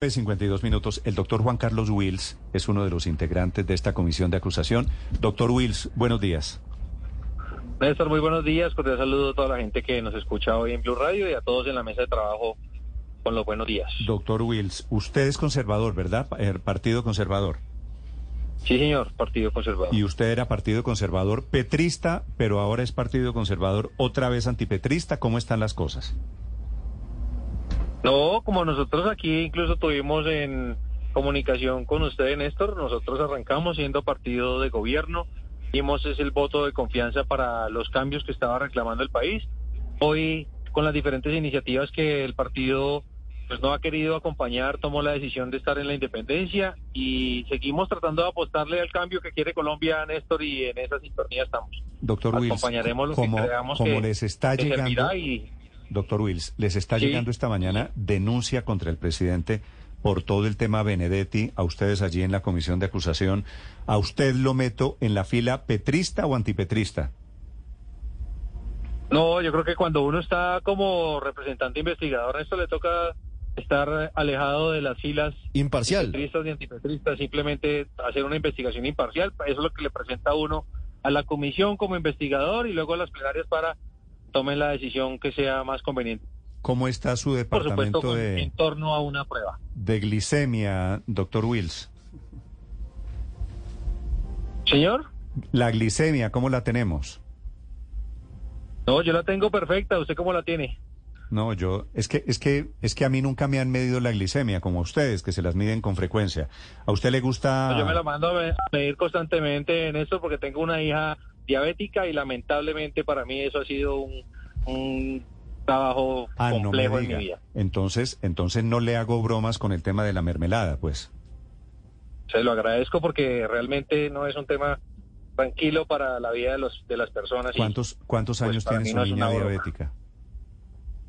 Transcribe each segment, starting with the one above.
52 minutos. El doctor Juan Carlos Wills es uno de los integrantes de esta comisión de acusación. Doctor Wills, buenos días. Néstor, muy buenos días. Cordial saludo a toda la gente que nos escucha hoy en Blue Radio y a todos en la mesa de trabajo con los buenos días. Doctor Wills, usted es conservador, ¿verdad? El Partido Conservador. Sí, señor, Partido Conservador. Y usted era Partido Conservador petrista, pero ahora es Partido Conservador otra vez antipetrista. ¿Cómo están las cosas? No, como nosotros aquí incluso tuvimos en comunicación con usted, Néstor, nosotros arrancamos siendo partido de gobierno, dimos ese el voto de confianza para los cambios que estaba reclamando el país. Hoy, con las diferentes iniciativas que el partido pues no ha querido acompañar, tomó la decisión de estar en la independencia y seguimos tratando de apostarle al cambio que quiere Colombia, Néstor, y en esa sintonía estamos. Doctor Wills, acompañaremos lo que creamos como que, les está que llegando, y doctor Wills, les está Sí. llegando esta mañana denuncia contra el presidente por todo el tema Benedetti, a ustedes allí en la comisión de acusación. ¿A usted lo meto en la fila petrista o antipetrista? No, yo creo que cuando uno está como representante investigador, a esto le toca estar alejado de las filas Imparcial. petristas y antipetristas, simplemente hacer una investigación imparcial. Eso es lo que le presenta uno a la comisión como investigador y luego a las plenarias para tomen la decisión que sea más conveniente. ¿Cómo está su Por supuesto, departamento de, en torno a una prueba. de glicemia, doctor Wills? Señor, La glicemia, ¿cómo la tenemos? no, yo la tengo perfecta. ¿Usted cómo la tiene? No, yo es que es que es que a mí nunca me han medido la glicemia como a ustedes que se las miden con frecuencia. ¿A usted le gusta Yo me la mando a me- a medir constantemente en esto porque tengo una hija diabética y lamentablemente para mí eso ha sido un, un trabajo Ah, no me complejo en mi diga. vida. Entonces, entonces no le hago bromas con el tema de la mermelada, pues. Se lo agradezco porque realmente no es un tema tranquilo para la vida de, los, de las personas. y ¿Cuántos cuántos pues, años para tiene su no niña broma. diabética?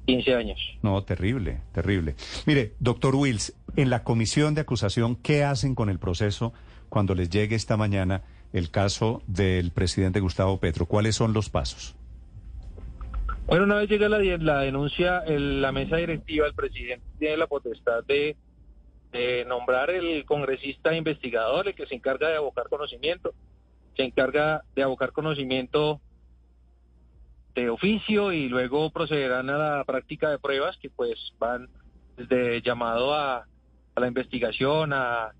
15 años. No, terrible, terrible. Mire, doctor Wills, en la comisión de acusación, ¿qué hacen con el proceso cuando les llegue esta mañana el caso del presidente Gustavo Petro? ¿Cuáles son los pasos? Bueno, una vez llega la, denuncia, el- la mesa directiva, el presidente tiene la potestad de, de nombrar el congresista investigador, el que se encarga de abocar conocimiento. Se encarga de abocar conocimiento de oficio y luego procederán a la práctica de pruebas que pues van desde llamado a, a la investigación, a,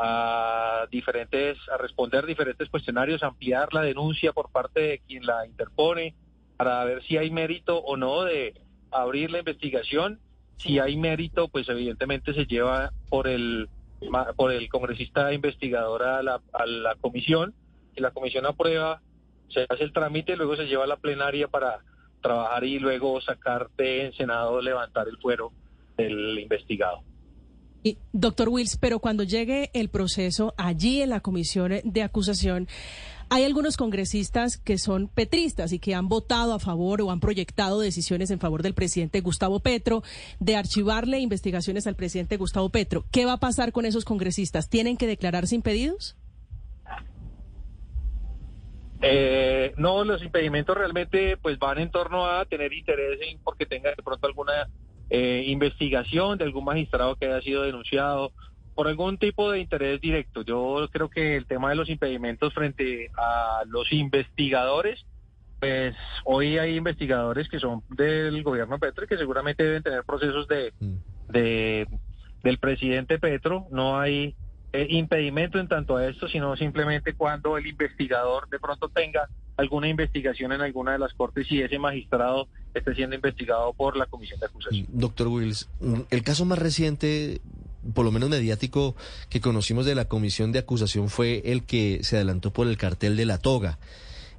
a diferentes, a responder diferentes cuestionarios, ampliar la denuncia por parte de quien la interpone, para ver si hay mérito o no de abrir la investigación. Si hay mérito, pues evidentemente se lleva por el por el congresista investigador a la, a la comisión. Si la comisión aprueba, se hace el trámite, luego se lleva a la plenaria para trabajar y luego sacar de Senado, levantar el fuero del investigado. Y, doctor Wills, pero cuando llegue el proceso allí en la comisión de acusación, hay algunos congresistas que son petristas y que han votado a favor o han proyectado decisiones en favor del presidente Gustavo Petro, de archivarle investigaciones al presidente Gustavo Petro. ¿Qué va a pasar con esos congresistas? ¿Tienen que declararse impedidos? Eh, no, los impedimentos realmente pues van en torno a tener interés en porque tenga de pronto alguna eh, investigación de algún magistrado que haya sido denunciado por algún tipo de interés directo. Yo creo que el tema de los impedimentos frente a los investigadores, pues hoy hay investigadores que son del gobierno Petro y que seguramente deben tener procesos de, de del presidente Petro. No hay eh, impedimento en tanto a esto, sino simplemente cuando el investigador de pronto tenga alguna investigación en alguna de las cortes y ese magistrado esté siendo investigado por la comisión de acusación. Doctor Wills, mm, el caso más reciente, por lo menos mediático, que conocimos de la comisión de acusación fue el que se adelantó por el cartel de la toga.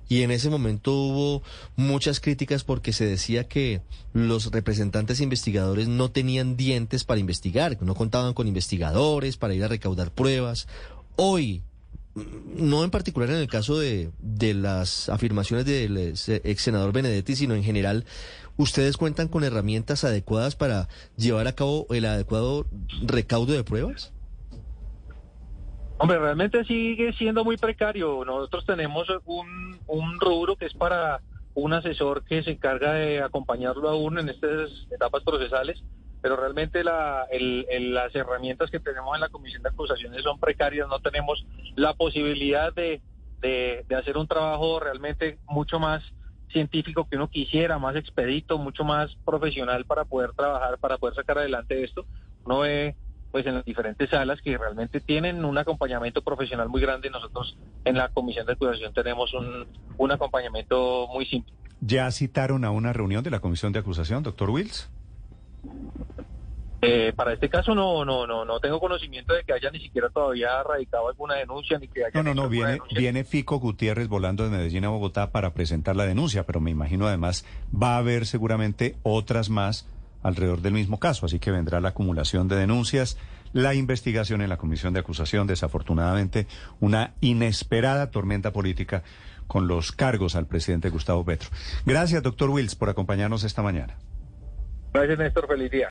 Y en ese momento hubo muchas críticas porque se decía que los representantes investigadores no tenían dientes para investigar, no contaban con investigadores para ir a recaudar pruebas. Hoy, no en particular en el caso de, de las afirmaciones del ex senador Benedetti, sino en general, ¿ustedes cuentan con herramientas adecuadas para llevar a cabo el adecuado recaudo de pruebas? Hombre, realmente sigue siendo muy precario. Nosotros tenemos un, un rubro que es para un asesor que se encarga de acompañarlo a uno en estas etapas procesales. pero realmente la, las herramientas que tenemos en la comisión de acusaciones son precarias, no tenemos la posibilidad de, de, hacer un trabajo realmente mucho más científico que uno quisiera, más expedito, mucho más profesional para poder trabajar, para poder sacar adelante esto. Uno ve pues en las diferentes salas que realmente tienen un acompañamiento profesional muy grande. Nosotros en la comisión de acusación tenemos un, un acompañamiento muy simple. ¿Ya citaron a una reunión de la comisión de acusación, doctor Wills? Eh, para este caso no, no, no, no tengo conocimiento de que haya ni siquiera todavía radicado alguna denuncia ni que haya. No, no, no, viene, viene Fico Gutiérrez volando de Medellín a Bogotá para presentar la denuncia, pero me imagino además va a haber seguramente otras más alrededor del mismo caso, así que vendrá la acumulación de denuncias, la investigación en la comisión de acusación, desafortunadamente una inesperada tormenta política con los cargos al presidente Gustavo Petro. Gracias, doctor Wills, por acompañarnos esta mañana. Gracias, Néstor. Feliz día.